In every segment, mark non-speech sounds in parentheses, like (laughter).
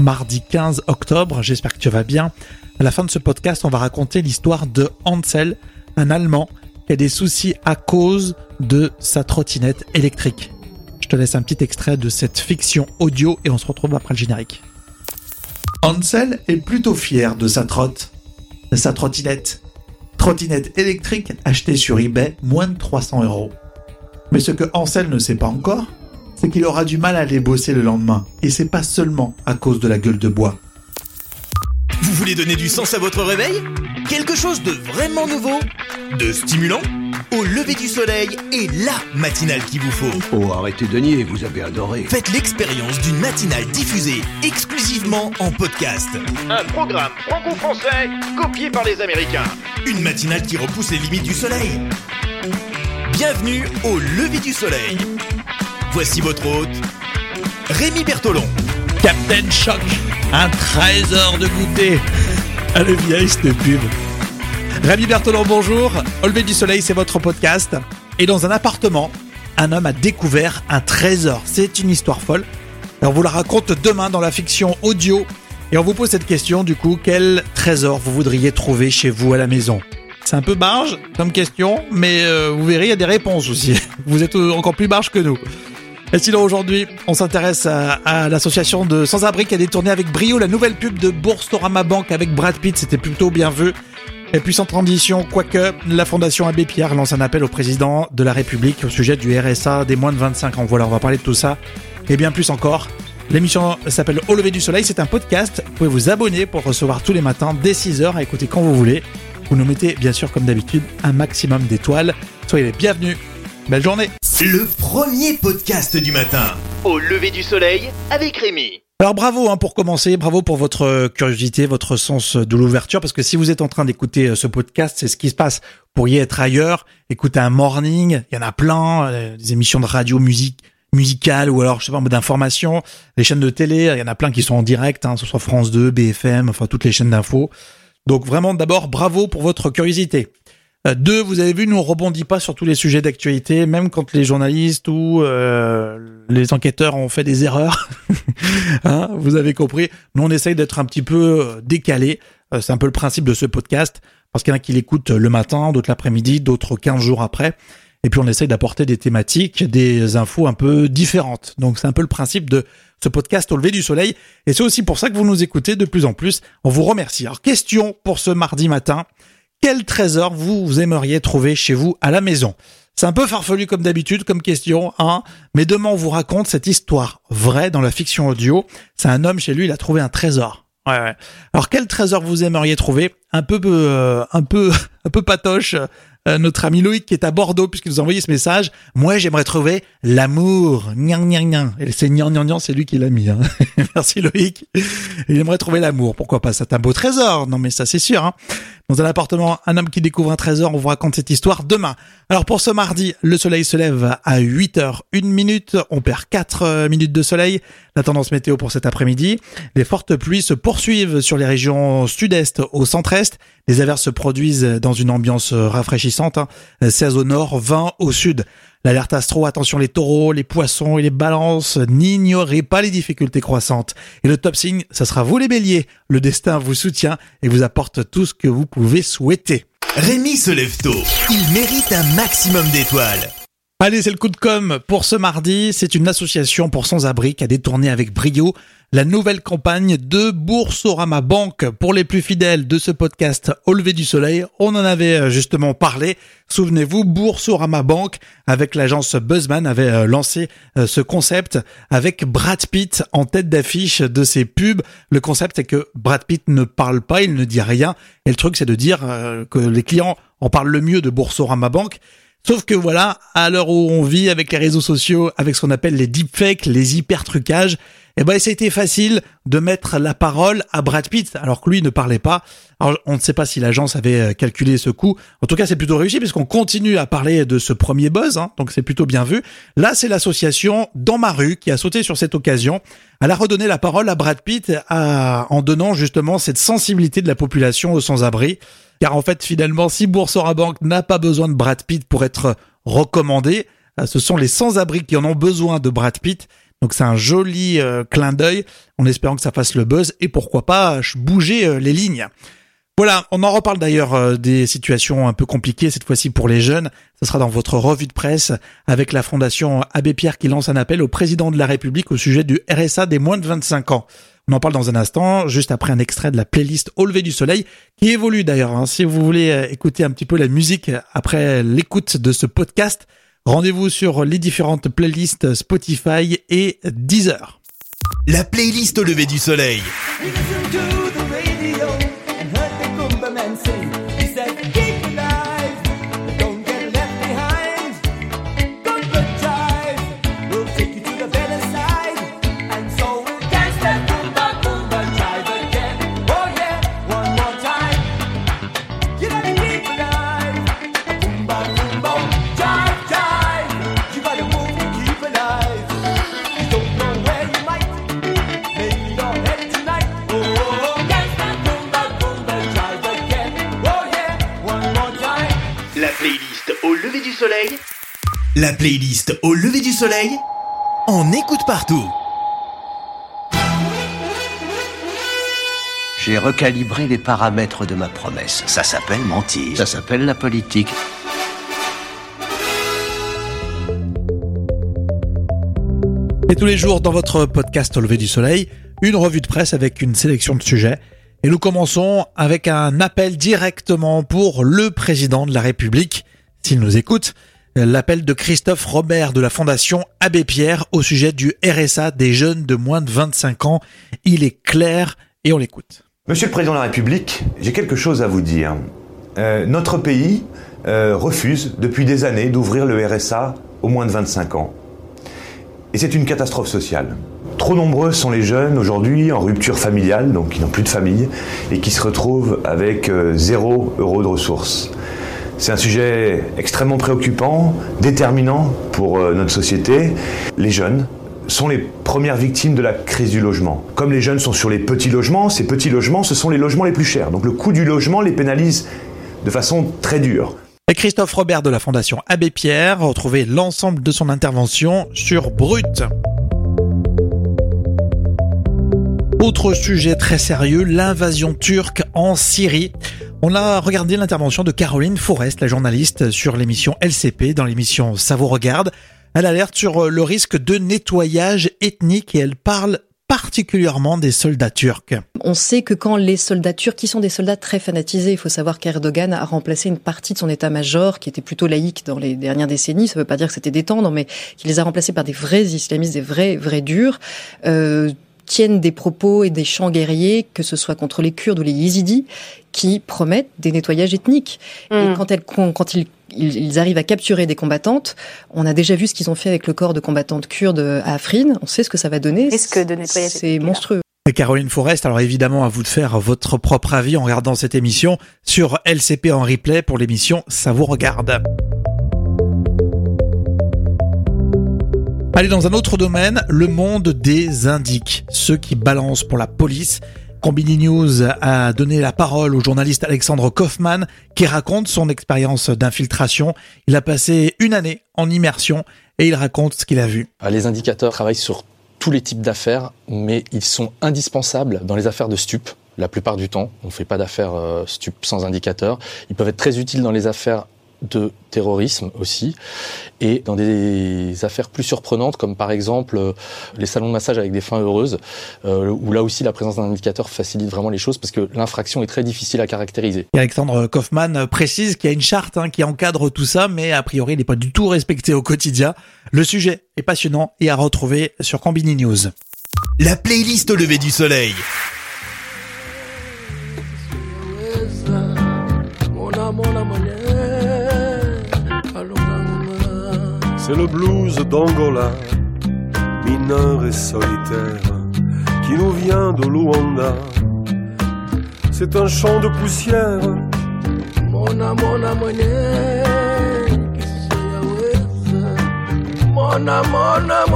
mardi 15 octobre. J'espère que tu vas bien. À la fin de ce podcast, on va raconter l'histoire de Hansel, un Allemand qui a des soucis à cause de sa trottinette électrique. Je te laisse un petit extrait de cette fiction audio et on se retrouve après le générique. Hansel est plutôt fier de sa trotte, de sa trottinette. Trottinette électrique achetée sur eBay moins de 300 euros. Mais ce que Hansel ne sait pas encore, c'est qu'il aura du mal à aller bosser le lendemain. Et c'est pas seulement à cause de la gueule de bois. Vous voulez donner du sens à votre réveil? Quelque chose de vraiment nouveau? De stimulant? Au lever du soleil et la matinale qu'il vous faut. Oh, arrêtez de nier, vous avez adoré. Faites l'expérience d'une matinale diffusée exclusivement en podcast. Un programme franco-français copié par les Américains. Une matinale qui repousse les limites du soleil. Bienvenue au lever du soleil. Voici votre hôte, Rémi Bertolon. Captain Choc, un trésor de goûter. Est vieille cette pub. Rémi Bertolon, bonjour. Au du soleil, c'est votre podcast. Et dans un appartement, un homme a découvert un trésor. C'est une histoire folle. On vous la raconte demain dans la fiction audio. Et on vous pose cette question, du coup, quel trésor vous voudriez trouver chez vous à la maison? C'est un peu barge comme question, mais euh, vous verrez, il y a des réponses aussi. (laughs) Vous êtes encore plus barge que nous. Et sinon aujourd'hui, on s'intéresse à, à l'association de sans-abri qui a détourné avec brio la nouvelle pub de Boursorama Bank avec Brad Pitt, c'était plutôt bien vu. Et puis sans transition, quoique, la Fondation Abbé Pierre lance un appel au président de la République au sujet du RSA des moins de 25 ans. Voilà, on va parler de tout ça et bien plus encore. L'émission s'appelle Au lever du soleil, c'est un podcast. Vous pouvez vous abonner pour recevoir tous les matins dès 6h à écouter quand vous voulez. Vous nous mettez bien sûr comme d'habitude un maximum d'étoiles. Soyez les bienvenus. Belle journée Le premier podcast du matin. Au lever du soleil avec Rémi. Alors bravo hein, pour commencer, bravo pour votre euh, curiosité, votre sens de l'ouverture, parce que si vous êtes en train d'écouter euh, ce podcast, c'est ce qui se passe. Vous pourriez être ailleurs, écouter un morning, il y en a plein, euh, des émissions de radio, musique musicale ou alors je sais pas d'information, les chaînes de télé, il y en a plein qui sont en direct, hein, ce soit France 2, BFM, enfin toutes les chaînes d'infos. Donc vraiment d'abord bravo pour votre curiosité. Euh, deux, vous avez vu, nous on rebondit pas sur tous les sujets d'actualité, même quand les journalistes ou euh, les enquêteurs ont fait des erreurs. (laughs) hein, vous avez compris. Nous on essaye d'être un petit peu euh, décalé. C'est un peu le principe de ce podcast, parce qu'il y en a qui l'écoutent le matin, d'autres l'après-midi, d'autres 15 jours après. Et puis on essaye d'apporter des thématiques, des infos un peu différentes. Donc c'est un peu le principe de ce podcast au lever du soleil. Et c'est aussi pour ça que vous nous écoutez de plus en plus. On vous remercie. Alors question pour ce mardi matin quel trésor vous aimeriez trouver chez vous à la maison? C'est un peu farfelu comme d'habitude comme question, hein, mais demain on vous raconte cette histoire vraie dans la fiction audio. C'est un homme chez lui, il a trouvé un trésor. Ouais, ouais. Alors quel trésor vous aimeriez trouver? Un peu, euh, un peu, (laughs) un peu patoche. Euh, notre ami Loïc qui est à Bordeaux puisqu'il nous a envoyé ce message. Moi, j'aimerais trouver l'amour. Niang, niang, niang. Et c'est c'est lui qui l'a mis. Hein. (laughs) Merci Loïc. Il aimerait trouver l'amour. Pourquoi pas? C'est un beau trésor. Non, mais ça, c'est sûr. Hein. Dans un appartement, un homme qui découvre un trésor, on vous raconte cette histoire demain. Alors pour ce mardi, le soleil se lève à 8h, 1 minute, on perd 4 minutes de soleil. La tendance météo pour cet après-midi, les fortes pluies se poursuivent sur les régions sud-est au centre-est. Les averses se produisent dans une ambiance rafraîchissante, 16 hein. au nord, 20 au sud. L'alerte astro, attention les taureaux, les poissons et les balances, n'ignorez pas les difficultés croissantes. Et le top signe, ça sera vous les béliers. Le destin vous soutient et vous apporte tout ce que vous pouvez souhaiter. Rémi se lève tôt. Il mérite un maximum d'étoiles. Allez, c'est le coup de com pour ce mardi. C'est une association pour sans-abri qui a détourné avec brio la nouvelle campagne de Boursorama Banque. Pour les plus fidèles de ce podcast Au lever du soleil, on en avait euh, justement parlé. Souvenez-vous, Boursorama Banque, avec l'agence Buzzman, avait euh, lancé euh, ce concept avec Brad Pitt en tête d'affiche de ses pubs. Le concept est que Brad Pitt ne parle pas, il ne dit rien. Et le truc, c'est de dire que les clients en parlent le mieux de Boursorama Banque. Sauf que voilà, à l'heure où on vit avec les réseaux sociaux, avec ce qu'on appelle les deepfakes, les hyper trucages, eh ben, ça a été facile de mettre la parole à Brad Pitt, alors que lui ne parlait pas. Alors, on ne sait pas si l'agence avait euh, calculé ce coup. En tout cas, c'est plutôt réussi puisqu'on continue à parler de ce premier buzz, hein, donc c'est plutôt bien vu. Là, c'est l'association Dans ma rue qui a sauté sur cette occasion. Elle a redonné la parole à Brad Pitt en donnant justement cette sensibilité de la population aux sans-abri. Car en fait, finalement, si Boursorama Bank n'a pas besoin de Brad Pitt pour être recommandé, euh, ce sont les sans-abri qui en ont besoin de Brad Pitt. Donc c'est un joli euh, clin d'œil en espérant que ça fasse le buzz et pourquoi pas bouger euh, les lignes. Voilà, on en reparle d'ailleurs des situations un peu compliquées cette fois-ci pour les jeunes. Ce sera dans votre revue de presse avec la Fondation Abbé Pierre qui lance un appel au président de la République au sujet du RSA des moins de 25 ans. On en parle dans un instant, juste après un extrait de la playlist Au lever du soleil, qui évolue d'ailleurs. Hein. Si vous voulez écouter un petit peu la musique après l'écoute de ce podcast, Rendez-vous sur les différentes playlists Spotify et Deezer. La playlist au lever du soleil. La playlist au lever du soleil, on écoute partout. J'ai recalibré les paramètres de ma promesse. Ça s'appelle mentir. Ça s'appelle la politique. Et tous les jours dans votre podcast au lever du soleil, une revue de presse avec une sélection de sujets. Et nous commençons avec un appel directement pour le président de la République, s'il nous écoute. L'appel de Christophe Robert de la Fondation Abbé Pierre au sujet du RSA des jeunes de moins de 25 ans. Il est clair et on l'écoute. Monsieur le Président de la République, j'ai quelque chose à vous dire. Euh, notre pays euh, refuse depuis des années d'ouvrir le RSA aux moins de 25 ans. Et c'est une catastrophe sociale. Trop nombreux sont les jeunes aujourd'hui en rupture familiale, donc qui n'ont plus de famille, et qui se retrouvent avec euh, zéro euro de ressources. C'est un sujet extrêmement préoccupant, déterminant pour euh, notre société. Les jeunes sont les premières victimes de la crise du logement. Comme les jeunes sont sur les petits logements, ces petits logements, ce sont les logements les plus chers. Donc le coût du logement les pénalise de façon très dure. Et Christophe Robert de la Fondation Abbé Pierre, retrouvez l'ensemble de son intervention sur Brut. Autre sujet très sérieux, l'invasion turque en Syrie. On a regardé l'intervention de Caroline Forest, la journaliste, sur l'émission LCP, dans l'émission Ça vous regarde. Elle alerte sur le risque de nettoyage ethnique et elle parle particulièrement des soldats turcs. On sait que quand les soldats turcs, qui sont des soldats très fanatisés, il faut savoir qu'Erdogan a remplacé une partie de son état-major, qui était plutôt laïque dans les dernières décennies, ça ne veut pas dire que c'était des mais qu'il les a remplacés par des vrais islamistes, des vrais, vrais durs. Euh, tiennent des propos et des chants guerriers, que ce soit contre les Kurdes ou les Yézidis, qui promettent des nettoyages ethniques. Et hmm. quand, elles, quand ils, ils, arrivent à capturer des combattantes, on a déjà vu ce qu'ils ont fait avec le corps de combattantes kurdes à Afrin, on sait ce que ça va donner. Risque de nettoyage C'est monstrueux. Et Caroline Forest, alors évidemment à vous de faire votre propre avis en regardant cette émission sur LCP en replay pour l'émission Ça vous regarde. Allez, dans un autre domaine, le monde des indiques, ceux qui balancent pour la police. Combini News a donné la parole au journaliste Alexandre Kaufmann qui raconte son expérience d'infiltration. Il a passé une année en immersion et il raconte ce qu'il a vu. Ah, les indicateurs travaillent sur tous les types d'affaires, mais ils sont indispensables dans les affaires de stupes. La plupart du temps, on ne fait pas d'affaires euh, stupes sans indicateurs. Ils peuvent être très utiles dans les affaires de terrorisme aussi, et dans des affaires plus surprenantes, comme par exemple euh, les salons de massage avec des fins heureuses, euh, où là aussi la présence d'un indicateur facilite vraiment les choses, parce que l'infraction est très difficile à caractériser. Alexandre Kaufmann précise qu'il y a une charte hein, qui encadre tout ça, mais a priori il n'est pas du tout respecté au quotidien. Le sujet est passionnant et à retrouver sur Combini News. La playlist au lever du soleil. C'est le blues d'Angola, mineur et solitaire, qui nous vient de Luanda. C'est un chant de poussière. Mona, mona, Mona, mona,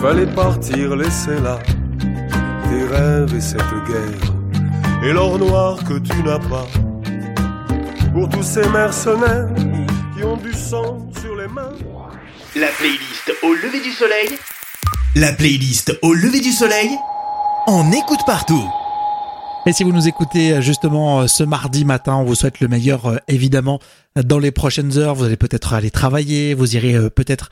Fallait partir, laisser là tes rêves et cette guerre, et l'or noir que tu n'as pas pour tous ces mercenaires du sang sur les mains. La playlist au lever du soleil. La playlist au lever du soleil. On écoute partout. Et si vous nous écoutez euh, justement euh, ce mardi matin, on vous souhaite le meilleur euh, évidemment dans les prochaines heures. Vous allez peut-être aller travailler, vous irez peut-être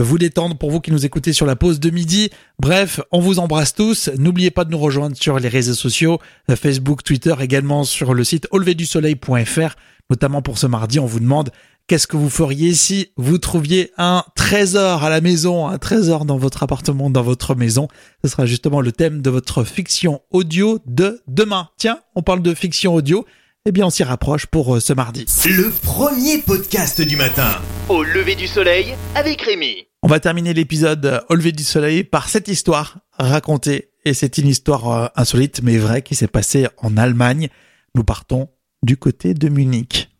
vous détendre pour vous qui nous écoutez sur la pause de midi. Bref, on vous embrasse tous. N'oubliez pas de nous rejoindre sur les réseaux sociaux, Facebook, Twitter, également sur le site auleverdusoleil.fr. Notamment pour ce mardi, on vous demande Qu'est-ce que vous feriez si vous trouviez un trésor à la maison, un trésor dans votre appartement, dans votre maison? Ce sera justement le thème de votre fiction audio de demain. Tiens, on parle de fiction audio. Eh bien, on s'y rapproche pour euh, ce mardi. Le premier podcast du matin. Au lever du soleil avec Rémi. On va terminer l'épisode au lever du soleil par cette histoire racontée. Et c'est une histoire euh, insolite mais vraie qui s'est passée en Allemagne. Nous partons du côté de Munich.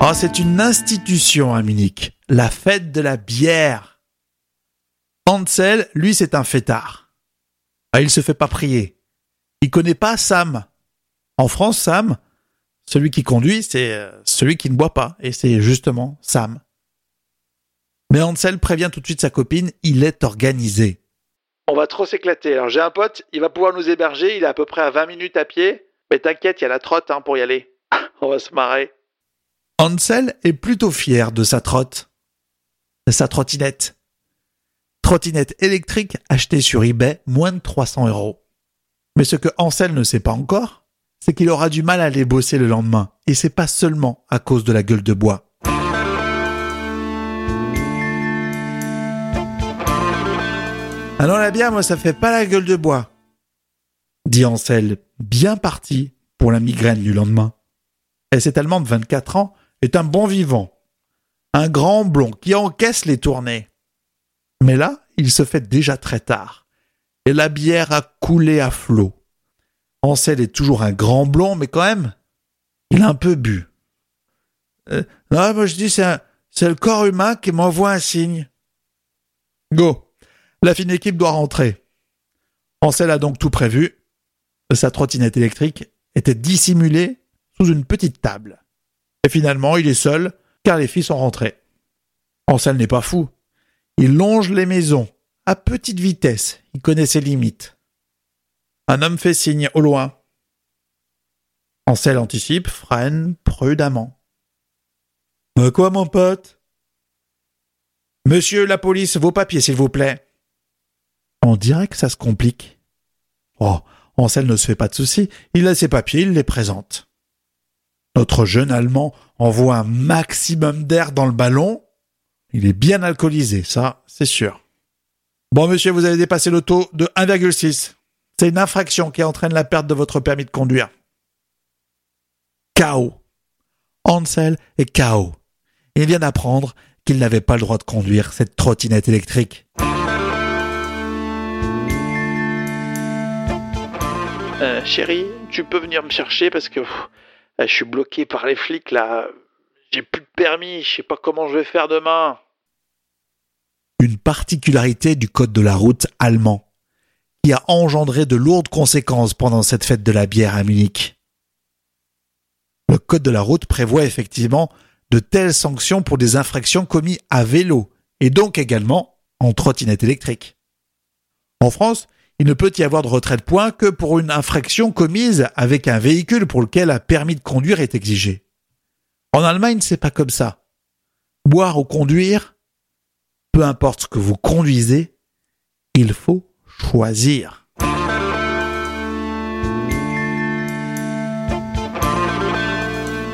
Oh, c'est une institution à Munich, la fête de la bière. Hansel, lui, c'est un fêtard. Ah, il se fait pas prier. Il connaît pas Sam. En France, Sam, celui qui conduit, c'est euh, celui qui ne boit pas, et c'est justement Sam. Mais Hansel prévient tout de suite sa copine, il est organisé. On va trop s'éclater. Alors j'ai un pote, il va pouvoir nous héberger, il est à peu près à 20 minutes à pied. Mais t'inquiète, il y a la trotte hein, pour y aller. (laughs) On va se marrer. Hansel est plutôt fier de sa trotte, de sa trottinette. Trottinette électrique achetée sur eBay moins de 300 euros. Mais ce que Hansel ne sait pas encore, c'est qu'il aura du mal à aller bosser le lendemain, et c'est pas seulement à cause de la gueule de bois. Ah non, la bière, moi, ça fait pas la gueule de bois, dit Ansel, bien parti pour la migraine du lendemain. Et cette Allemande de 24 ans est un bon vivant, un grand blond qui encaisse les tournées. Mais là, il se fait déjà très tard, et la bière a coulé à flot. Ansel est toujours un grand blond, mais quand même, il a un peu bu. Euh, non, moi je dis, c'est, c'est le corps humain qui m'envoie un signe. Go. La fine équipe doit rentrer. Ansel a donc tout prévu. Sa trottinette électrique était dissimulée sous une petite table. Et finalement, il est seul, car les filles sont rentrées. Ansel n'est pas fou. Il longe les maisons, à petite vitesse, il connaît ses limites. Un homme fait signe au loin. Ansel anticipe, freine prudemment. Euh, quoi, mon pote? Monsieur la police, vos papiers, s'il vous plaît. On dirait que ça se complique. Oh, Ansel ne se fait pas de soucis, il a ses papiers, il les présente. Notre jeune Allemand envoie un maximum d'air dans le ballon. Il est bien alcoolisé, ça, c'est sûr. Bon, monsieur, vous avez dépassé le taux de 1,6. C'est une infraction qui entraîne la perte de votre permis de conduire. KO. Hansel est KO. Il vient d'apprendre qu'il n'avait pas le droit de conduire cette trottinette électrique. Euh, chérie, tu peux venir me chercher parce que je suis bloqué par les flics là. J'ai plus de permis, je sais pas comment je vais faire demain. Une particularité du code de la route allemand qui a engendré de lourdes conséquences pendant cette fête de la bière à Munich. Le code de la route prévoit effectivement de telles sanctions pour des infractions commises à vélo et donc également en trottinette électrique. En France, il ne peut y avoir de retrait de points que pour une infraction commise avec un véhicule pour lequel un permis de conduire est exigé. En Allemagne, c'est pas comme ça. Boire ou conduire, peu importe ce que vous conduisez, il faut choisir.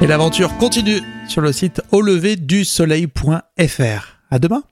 Et l'aventure continue sur le site auleverdusoleil.fr. À demain!